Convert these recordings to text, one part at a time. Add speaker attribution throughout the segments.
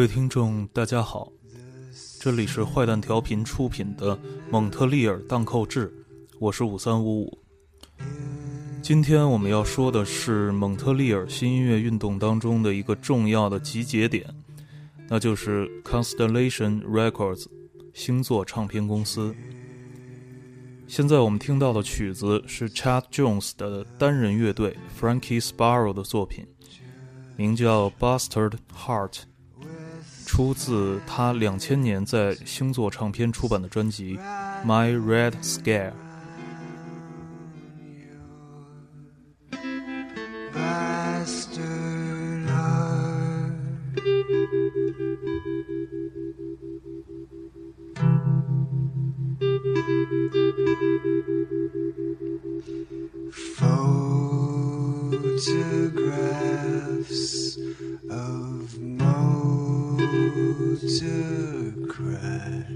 Speaker 1: 各位听众，大家好，这里是坏蛋调频出品的蒙特利尔荡寇志，我是五三五五。今天我们要说的是蒙特利尔新音乐运动当中的一个重要的集结点，那就是 Constellation Records 星座唱片公司。现在我们听到的曲子是 Chad Jones 的单人乐队 Frankie Sparrow 的作品，名叫 Bastard Heart。出自他两千年在星座唱片出版的专辑《My Red Scare》。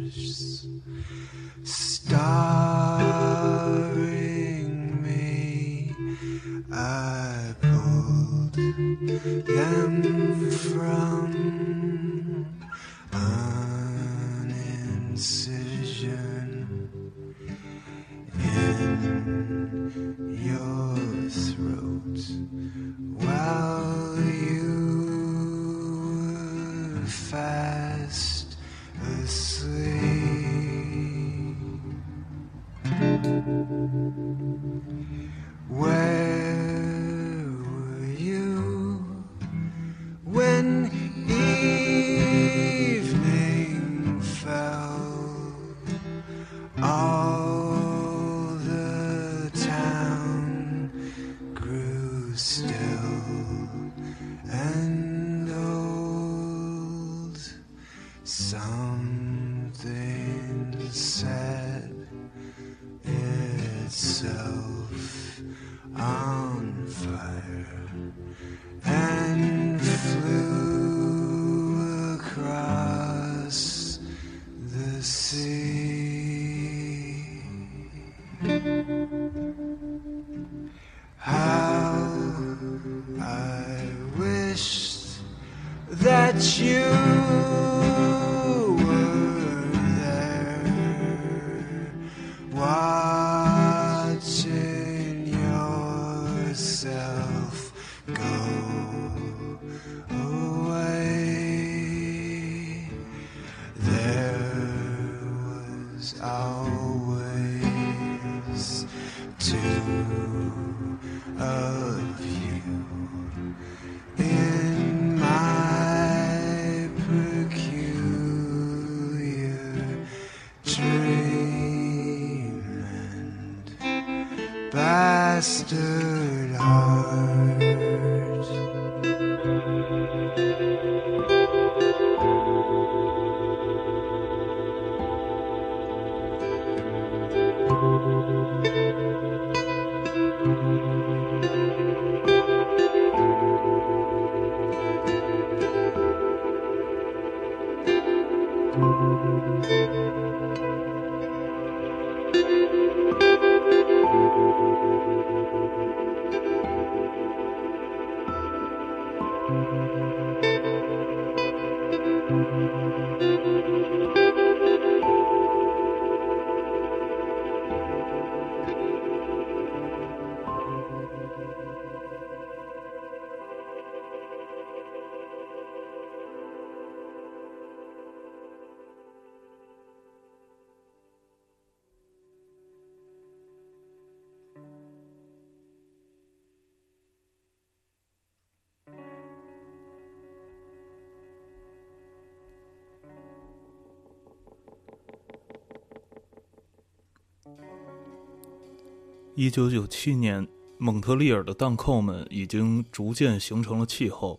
Speaker 2: Crashes starring me. I pulled them from an incision
Speaker 1: 一九九七年，蒙特利尔的荡寇们已经逐渐形成了气候。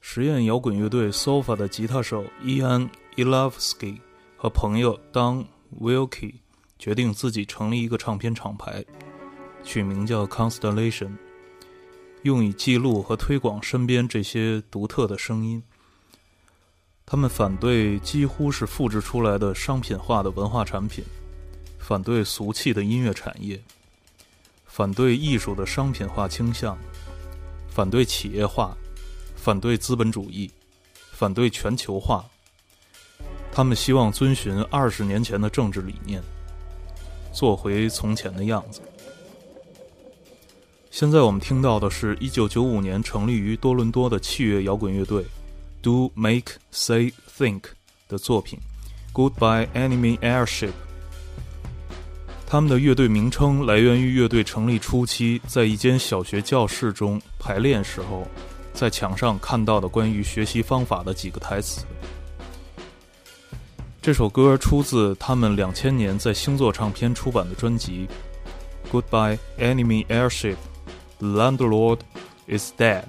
Speaker 1: 实验摇滚乐队 Sofa 的吉他手伊安·伊拉夫斯基和朋友 Don Wilkie 决定自己成立一个唱片厂牌，取名叫 Constellation。用以记录和推广身边这些独特的声音。他们反对几乎是复制出来的商品化的文化产品，反对俗气的音乐产业，反对艺术的商品化倾向，反对企业化，反对资本主义，反对全球化。他们希望遵循二十年前的政治理念，做回从前的样子。现在我们听到的是一九九五年成立于多伦多的器乐摇滚乐队 Do Make Say Think 的作品《Goodbye Enemy Airship》。他们的乐队名称来源于乐队成立初期在一间小学教室中排练时候，在墙上看到的关于学习方法的几个台词。这首歌出自他们两千年在星座唱片出版的专辑《Goodbye Enemy Airship》，The Landlord is Dead。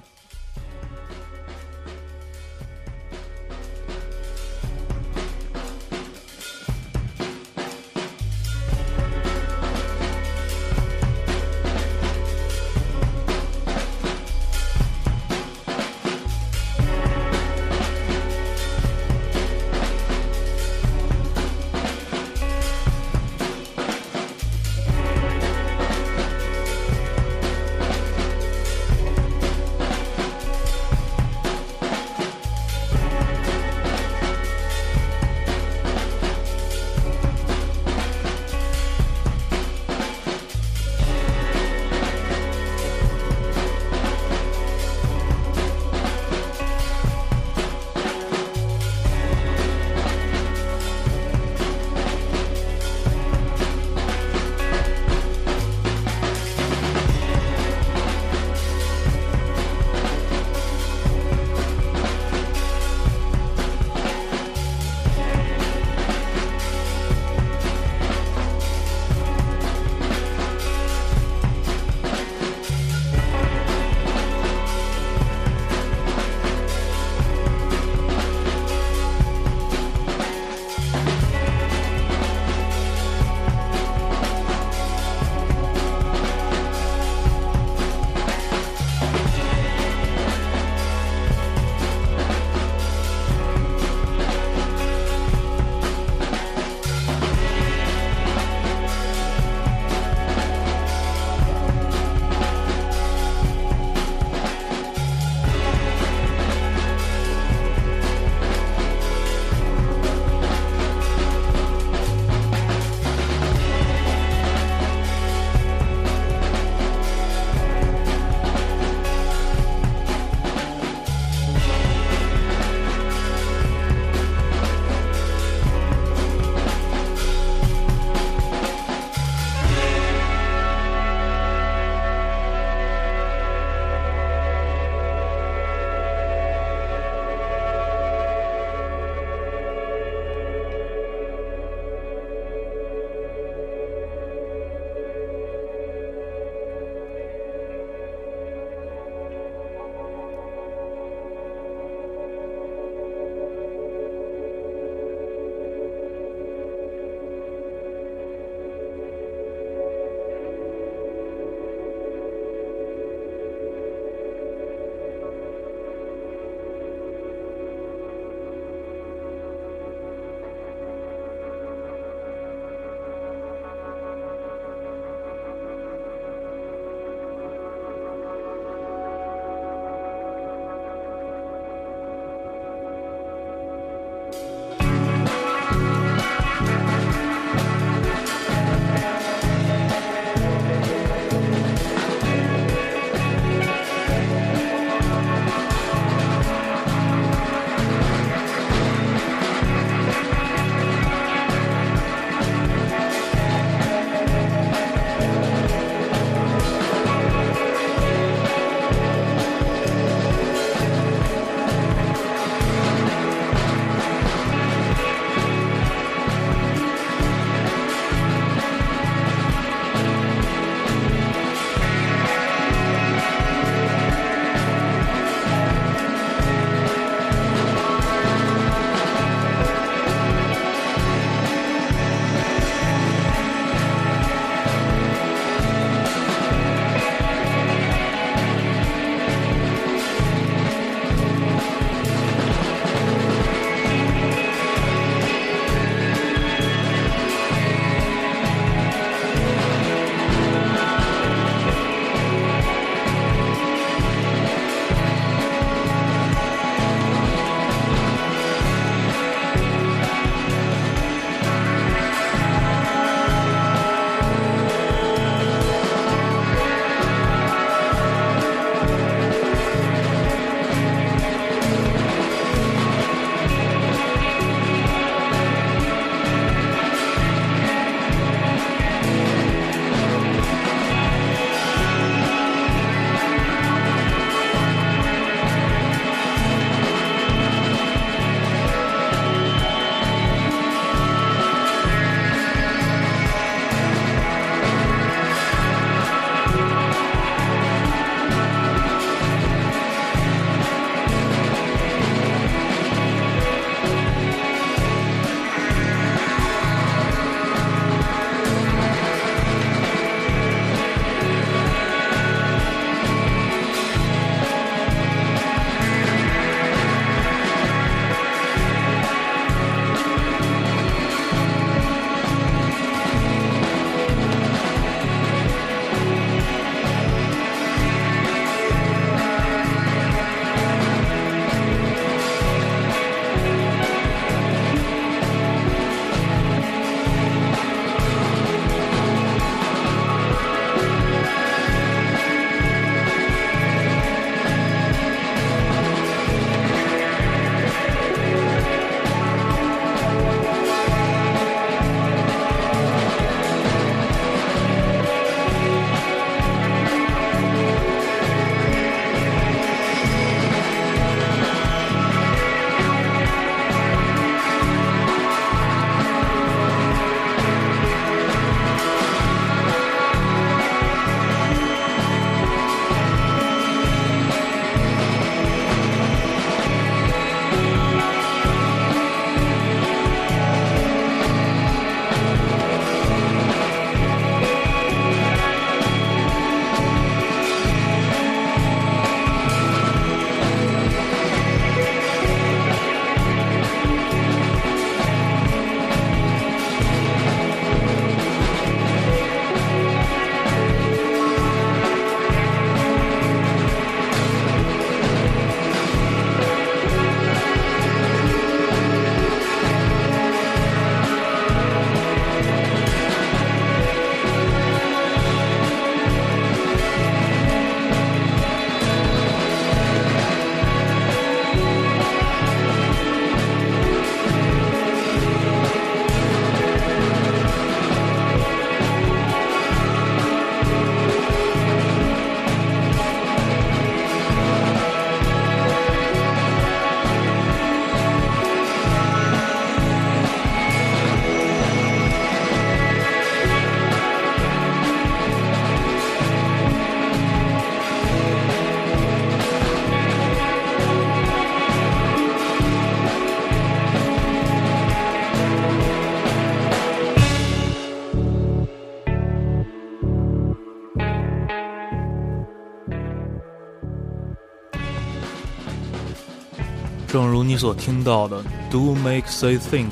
Speaker 1: 你所听到的，Do make say think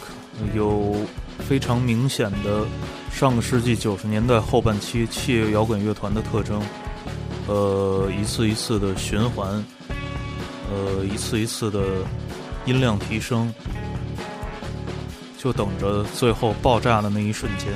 Speaker 1: 有非常明显的上个世纪九十年代后半期器乐摇滚乐团的特征，呃，一次一次的循环，呃，一次一次的音量提升，就等着最后爆炸的那一瞬间。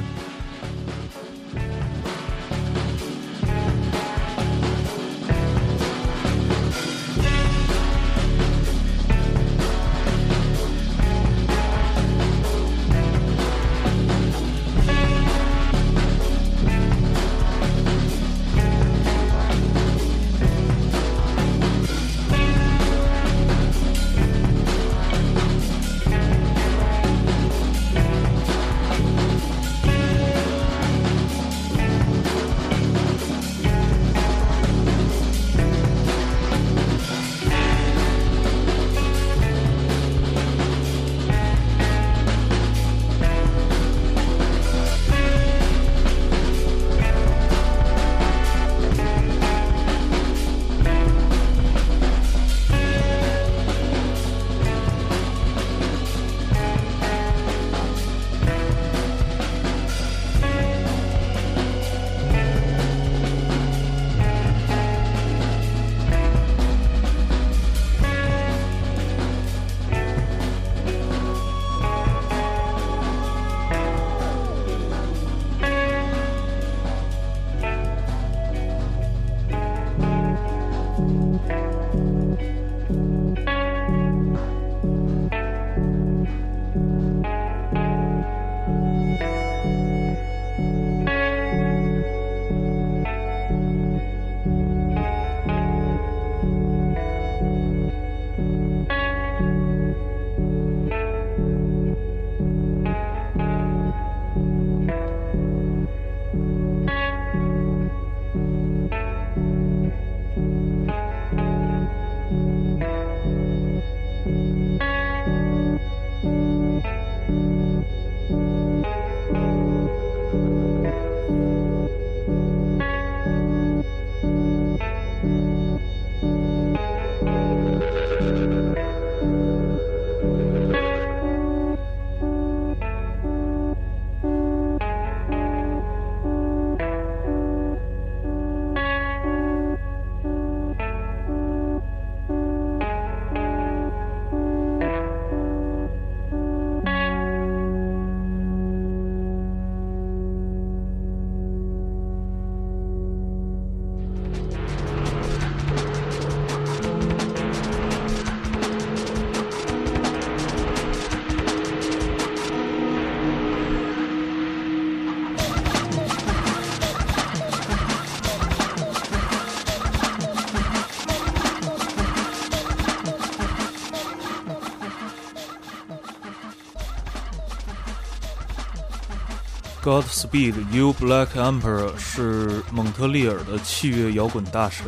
Speaker 1: Godspeed You Black Emperor 是蒙特利尔的器乐摇滚大神，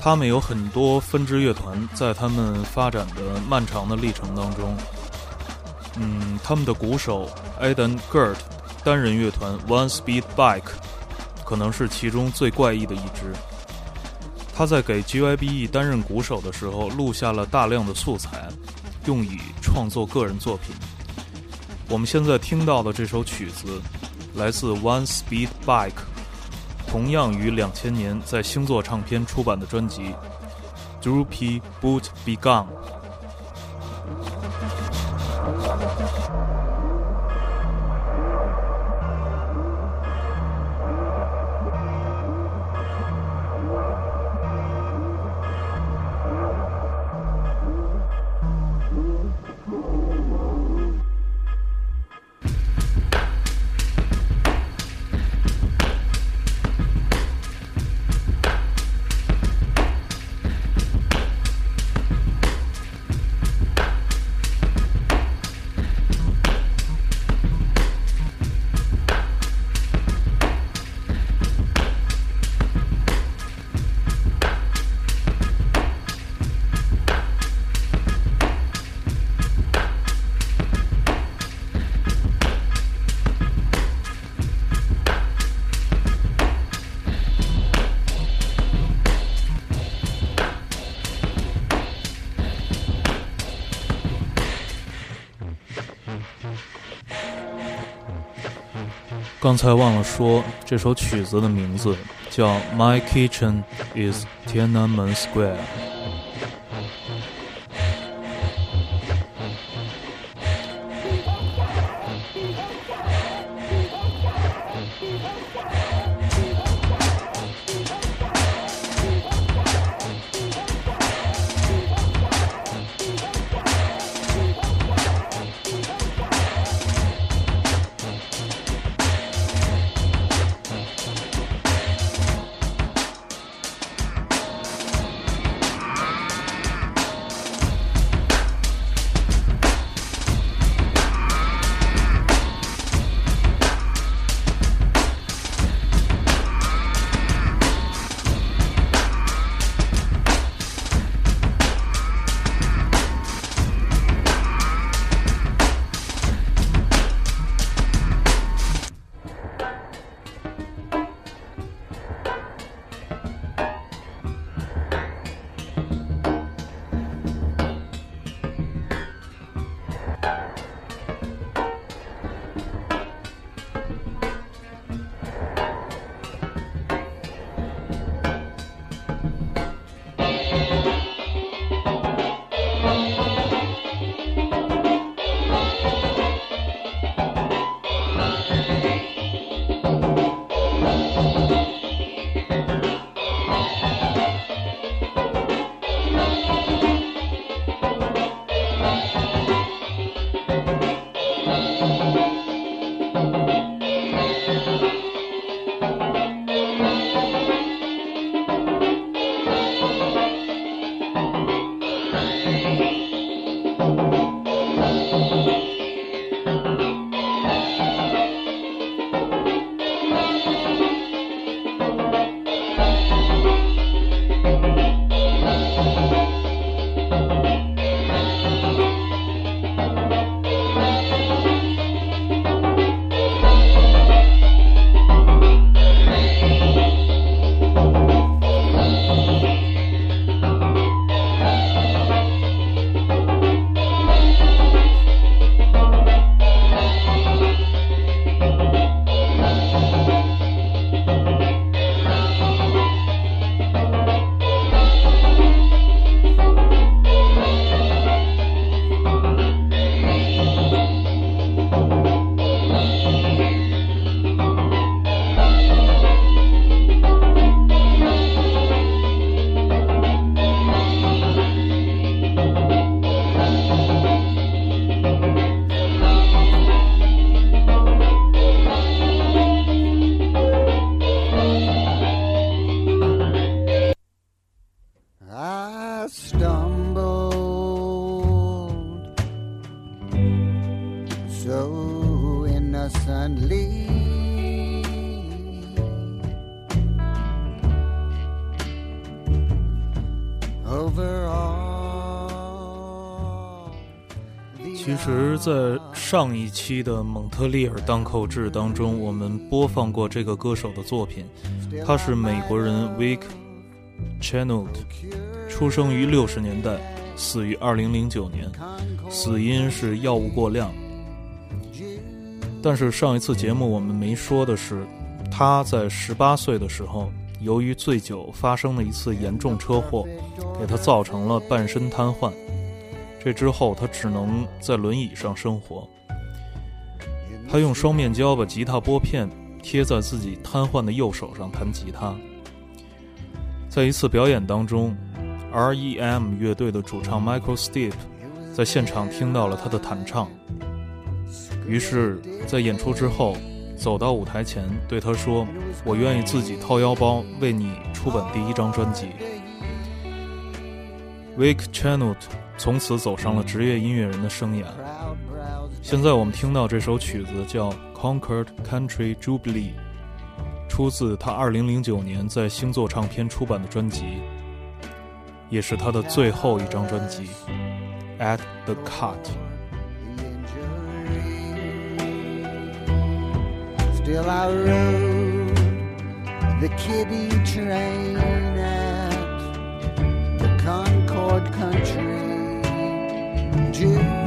Speaker 1: 他们有很多分支乐团，在他们发展的漫长的历程当中，嗯，他们的鼓手 Adam Gert 单人乐团 One Speed Bike 可能是其中最怪异的一支。他在给 GYBE 担任鼓手的时候，录下了大量的素材，用以创作个人作品。我们现在听到的这首曲子，来自 One Speed Bike，同样于两千年在星座唱片出版的专辑《Droopy Boot Begun》。刚才忘了说，这首曲子的名字叫《My Kitchen Is Tiananmen Square》。上一期的蒙特利尔当口志当中，我们播放过这个歌手的作品。他是美国人 Vic Chenold，出生于六十年代，死于二零零九年，死因是药物过量。但是上一次节目我们没说的是，他在十八岁的时候，由于醉酒发生了一次严重车祸，给他造成了半身瘫痪。这之后，他只能在轮椅上生活。他用双面胶把吉他拨片贴在自己瘫痪的右手上弹吉他。在一次表演当中，R.E.M. 乐队的主唱 Michael Stipe 在现场听到了他的弹唱，于是，在演出之后，走到舞台前对他说：“我愿意自己掏腰包为你出版第一张专辑。” Vic Chenold 从此走上了职业音乐人的生涯。现在我们听到这首曲子叫《Concord Country Jubilee》，出自他2009年在星座唱片出版的专辑，也是他的最后一张专辑《At the Cut》。
Speaker 2: the injury. Still I rode the kiddie train at the Concord Country
Speaker 1: June.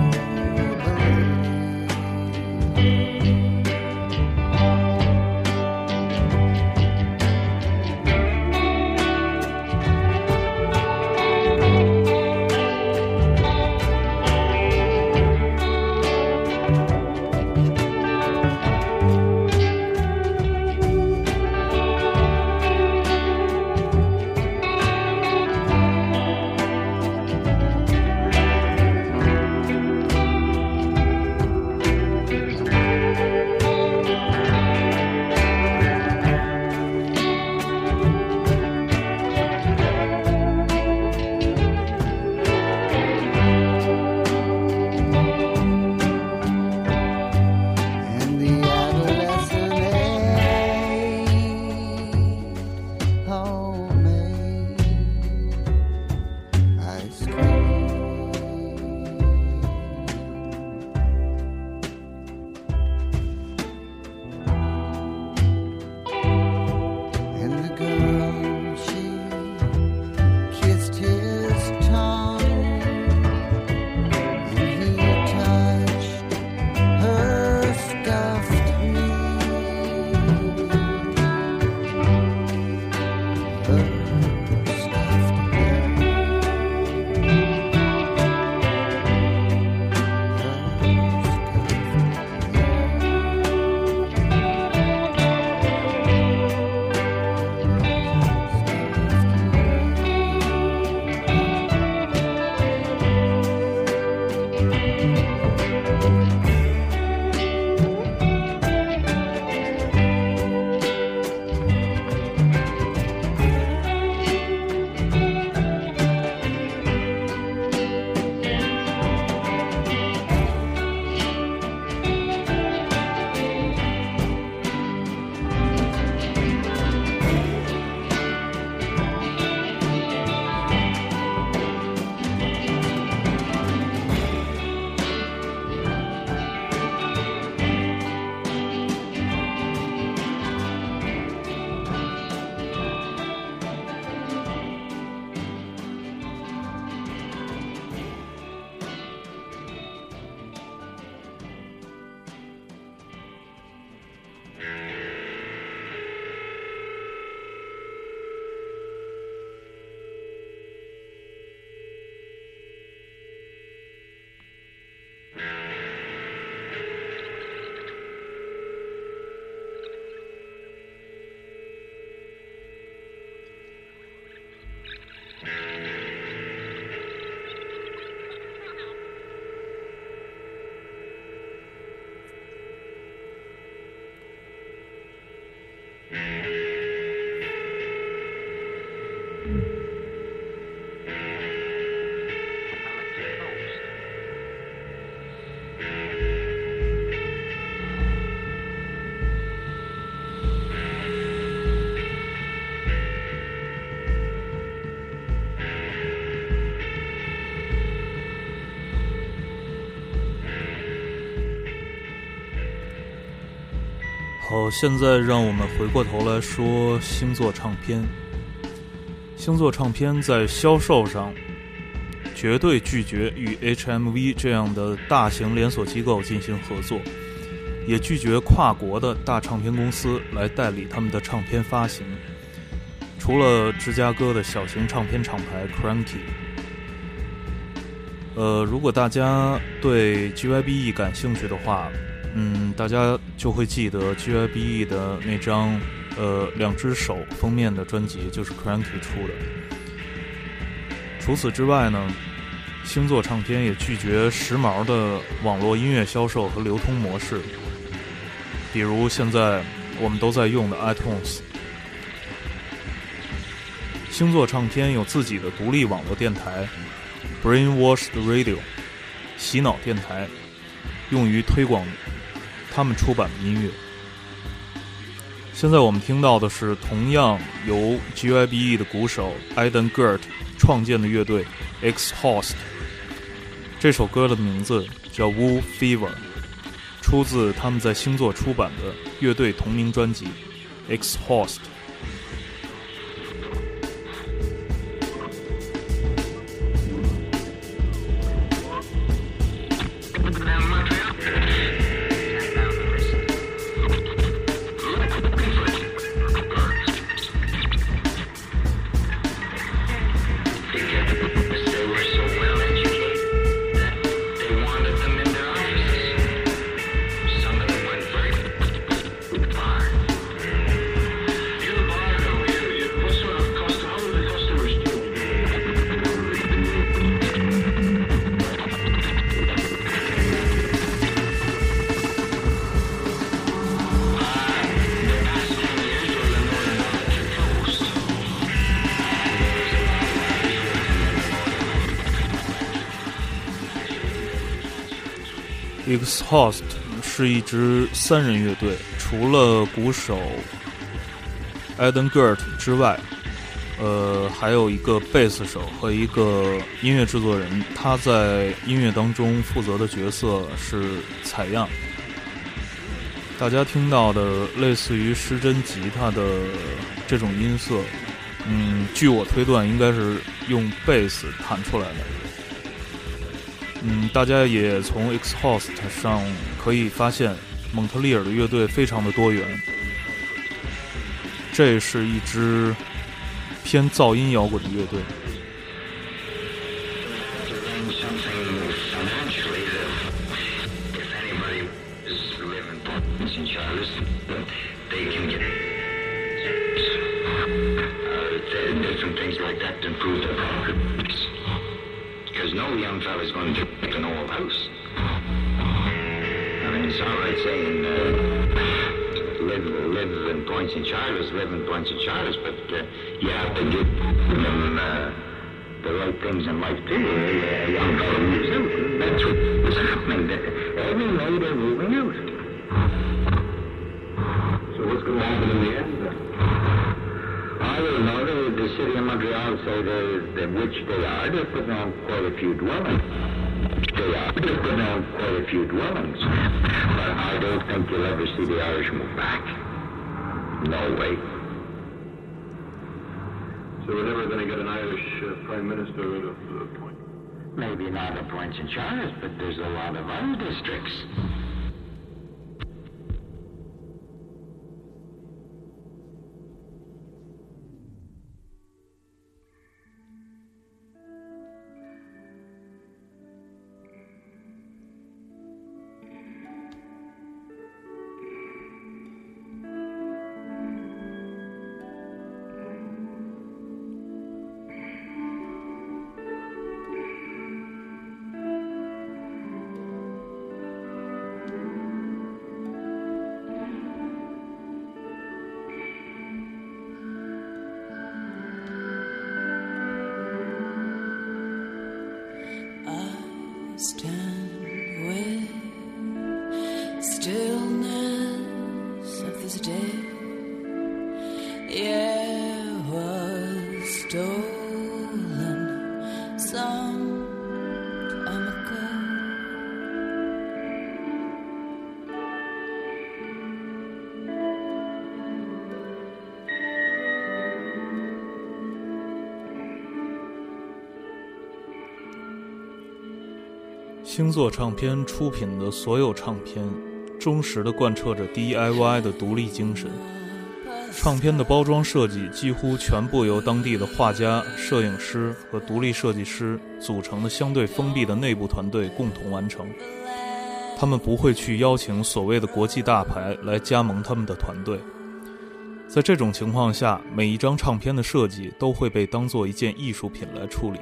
Speaker 1: 现在让我们回过头来说星座唱片。星座唱片在销售上绝对拒绝与 HMV 这样的大型连锁机构进行合作，也拒绝跨国的大唱片公司来代理他们的唱片发行。除了芝加哥的小型唱片厂牌 Cranky。呃，如果大家对 GYBE 感兴趣的话，嗯，大家就会记得 G.I.B.E. 的那张呃两只手封面的专辑就是 Cranky 出的。除此之外呢，星座唱片也拒绝时髦的网络音乐销售和流通模式，比如现在我们都在用的 iTunes。星座唱片有自己的独立网络电台。Brainwashed Radio，洗脑电台，用于推广他们出版的音乐。现在我们听到的是同样由 GYBE 的鼓手 Eden Gert 创建的乐队 Exhaust。这首歌的名字叫《Woo Fever》，出自他们在星座出版的乐队同名专辑 Exhaust Exhaust 是一支三人乐队，除了鼓手 Eden Gert 之外，呃，还有一个贝斯手和一个音乐制作人。他在音乐当中负责的角色是采样。大家听到的类似于失真吉他的这种音色，嗯，据我推断，应该是用贝斯弹出来的。嗯，大家也从 Exhaust 上可以发现，蒙特利尔的乐队非常的多元。这是一支偏噪音摇滚的乐队。
Speaker 3: The right things in life too. A uh, young fella moves out. That's what's happening. Every day they're moving out. So what's going to happen in the end? I don't know. The, the city of Montreal say they, they, which they are. They're putting quite a few dwellings. They are. They're quite a few dwellings. But I don't think you'll ever see the Irish move back. No way.
Speaker 4: So we're never going to get an Irish uh, prime minister out of uh, Point.
Speaker 3: Maybe not at Points in Charles, but there's a lot of other districts.
Speaker 1: 星座唱片出品的所有唱片，忠实地贯彻着 DIY 的独立精神。唱片的包装设计几乎全部由当地的画家、摄影师和独立设计师组成的相对封闭的内部团队共同完成。他们不会去邀请所谓的国际大牌来加盟他们的团队。在这种情况下，每一张唱片的设计都会被当做一件艺术品来处理。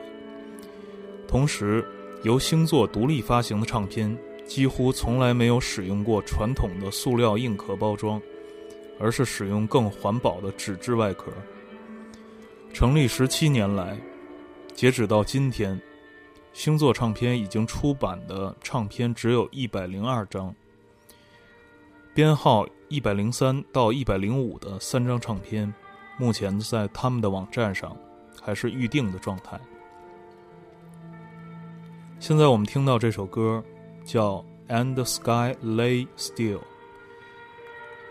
Speaker 1: 同时，由星座独立发行的唱片几乎从来没有使用过传统的塑料硬壳包装，而是使用更环保的纸质外壳。成立十七年来，截止到今天，星座唱片已经出版的唱片只有一百零二张，编号一百零三到一百零五的三张唱片，目前在他们的网站上还是预定的状态。现在我们听到这首歌，叫《And the Sky Lay Still》，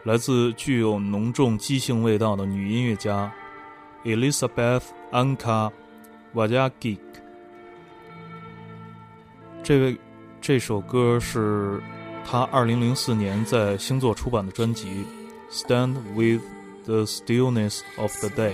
Speaker 1: 来自具有浓重即兴味道的女音乐家 Elizabeth Anka Wajagik。这位这首歌是她二零零四年在星座出版的专辑《Stand with the Stillness of the Day》。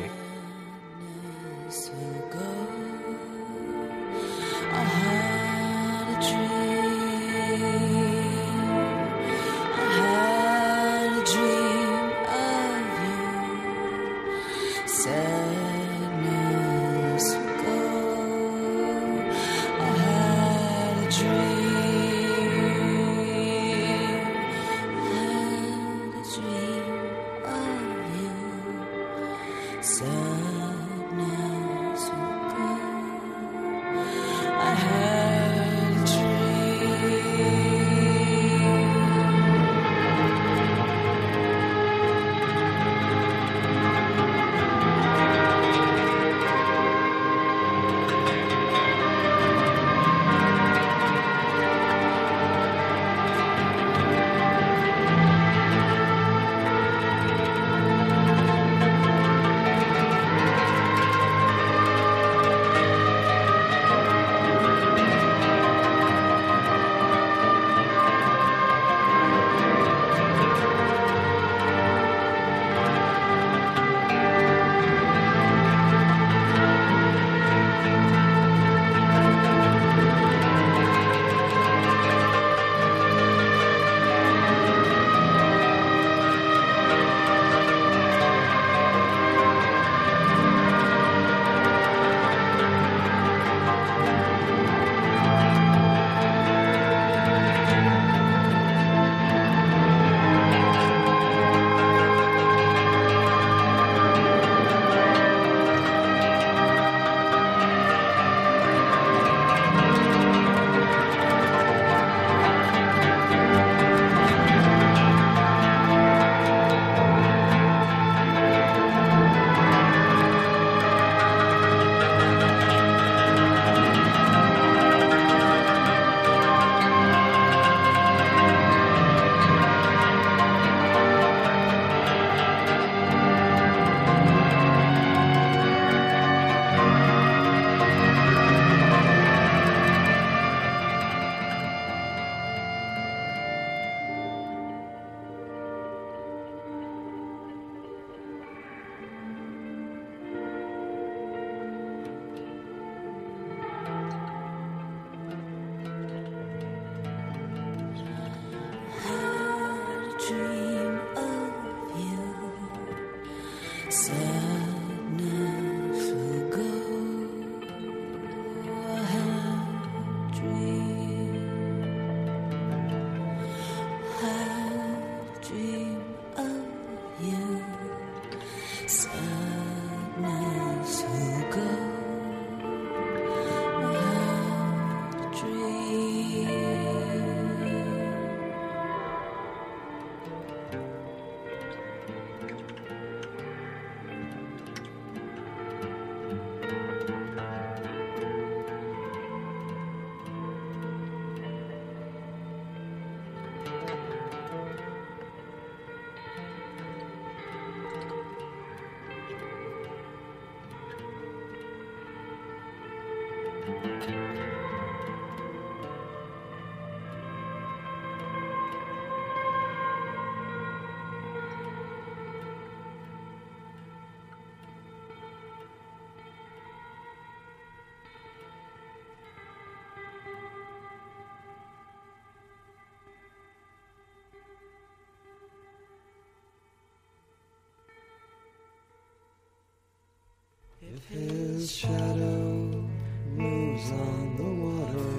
Speaker 5: If his shadow moves on the water,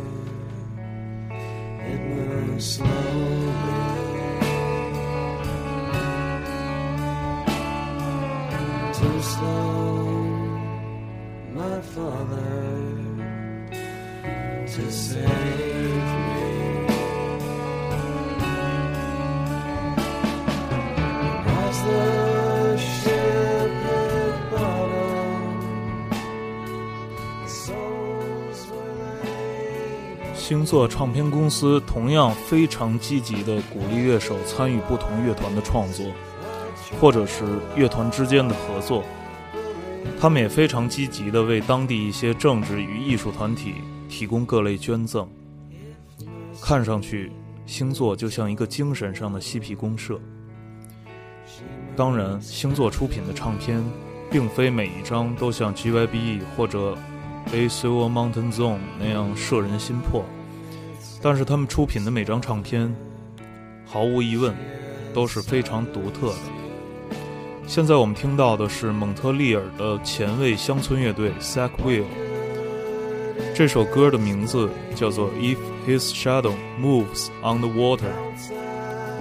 Speaker 5: it moves
Speaker 2: slowly. Too slow, my father, to say.
Speaker 1: 星座唱片公司同样非常积极地鼓励乐手参与不同乐团的创作，或者是乐团之间的合作。他们也非常积极地为当地一些政治与艺术团体提供各类捐赠。看上去，星座就像一个精神上的嬉皮公社。当然，星座出品的唱片，并非每一张都像 GYBE 或者 A Silver Mountain Zone 那样摄人心魄，但是他们出品的每张唱片，毫无疑问，都是非常独特的。现在我们听到的是蒙特利尔的前卫乡村乐队 Sackville，这首歌的名字叫做《If His Shadow Moves on the Water》，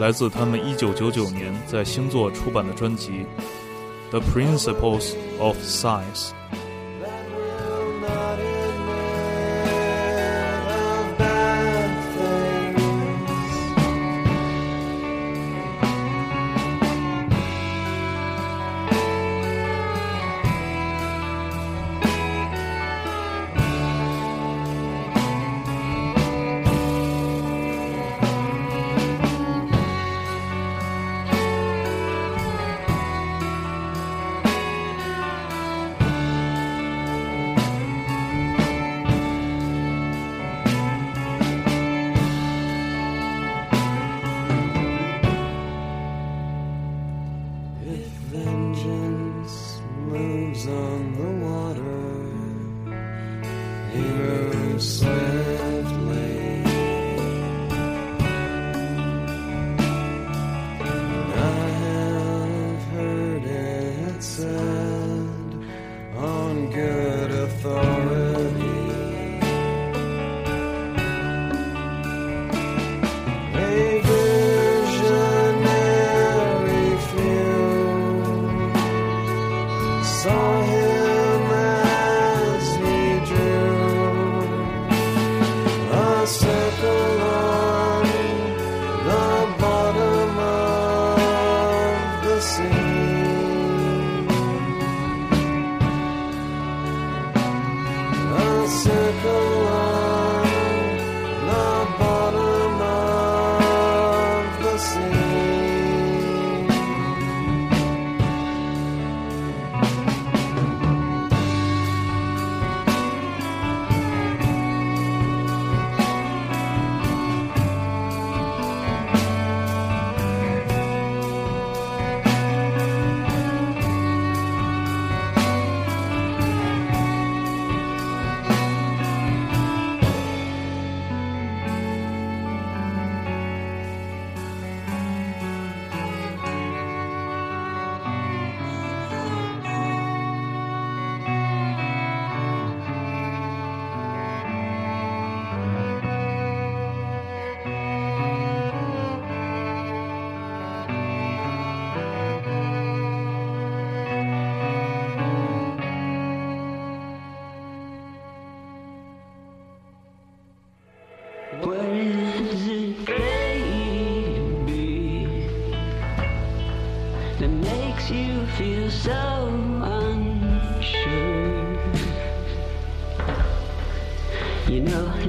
Speaker 1: 来自他们1999年在星座出版的专辑《The Principles of Science》。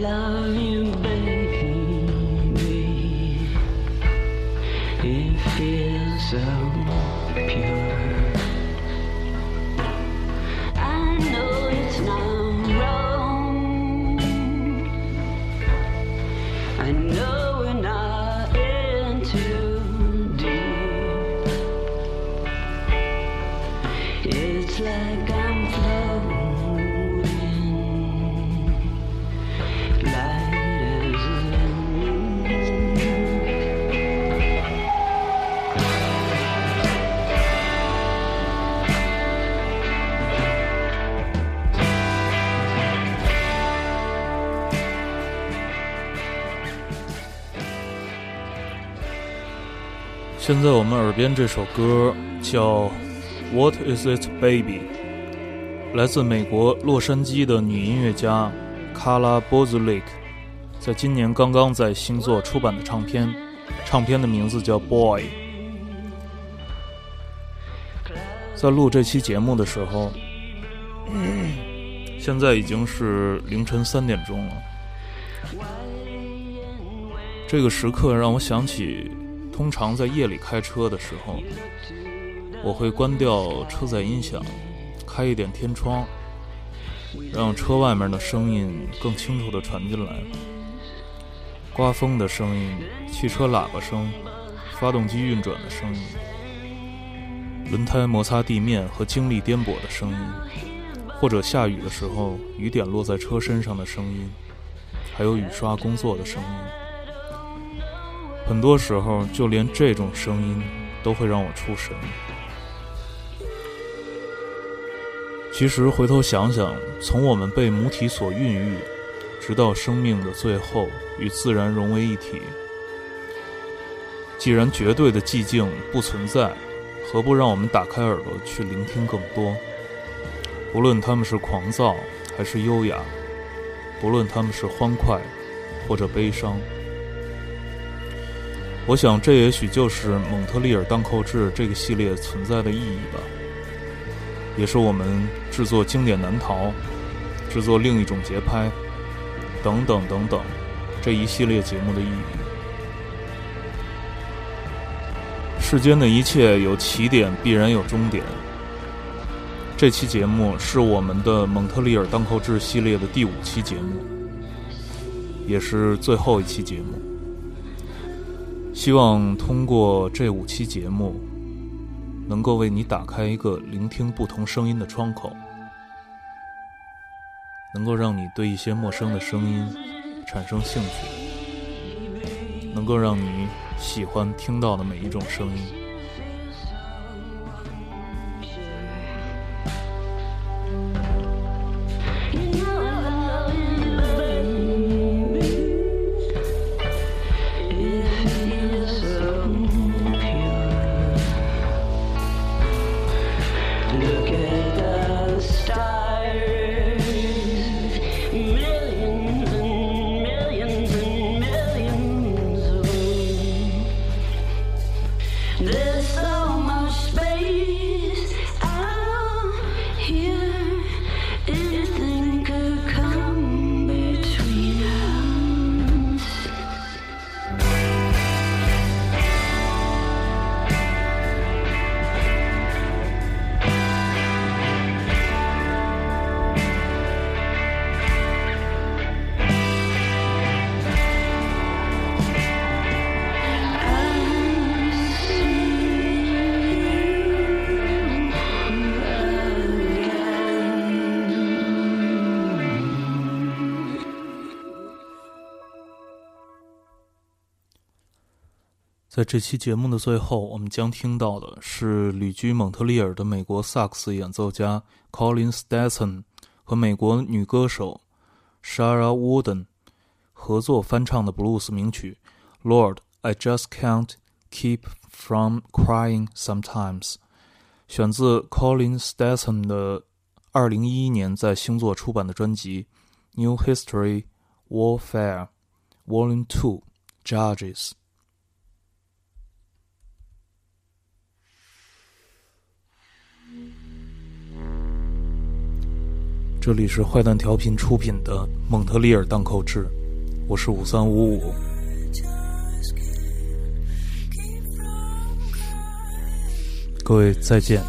Speaker 5: Love you,
Speaker 1: 现在我们耳边这首歌叫《What Is It Baby》，来自美国洛杉矶的女音乐家卡拉波兹利克，在今年刚刚在星座出版的唱片，唱片的名字叫《Boy》。在录这期节目的时候，现在已经是凌晨三点钟了。这个时刻让我想起，通常在夜里开车的时候，我会关掉车载音响，开一点天窗，让车外面的声音更清楚地传进来。刮风的声音、汽车喇叭声、发动机运转的声音、轮胎摩擦地面和经历颠簸的声音，或者下雨的时候雨点落在车身上的声音，还有雨刷工作的声音。很多时候，就连这种声音都会让我出神。其实回头想想，从我们被母体所孕育，直到生命的最后与自然融为一体，既然绝对的寂静不存在，何不让我们打开耳朵去聆听更多？不论他们是狂躁还是优雅，不论他们是欢快或者悲伤。我想，这也许就是蒙特利尔荡寇志这个系列存在的意义吧，也是我们制作经典难逃、制作另一种节拍等等等等这一系列节目的意义。世间的一切有起点，必然有终点。这期节目是我们的蒙特利尔荡寇志系列的第五期节目，也是最后一期节目。希望通过这五期节目，能够为你打开一个聆听不同声音的窗口，能够让你对一些陌生的声音产生兴趣，能够让你喜欢听到的每一种声音。在这期节目的最后，我们将听到的是旅居蒙特利尔的美国萨克斯演奏家 Colin Stetson 和美国女歌手 Shara Warden 合作翻唱的布鲁斯名曲《Lord I Just Can't Keep From Crying Sometimes》，选自 Colin Stetson 的二零一一年在星座出版的专辑《New History Warfare Volume Two Judges》。 这里是坏蛋调频出品的蒙特利尔荡寇志，我是五三五五，各位再见。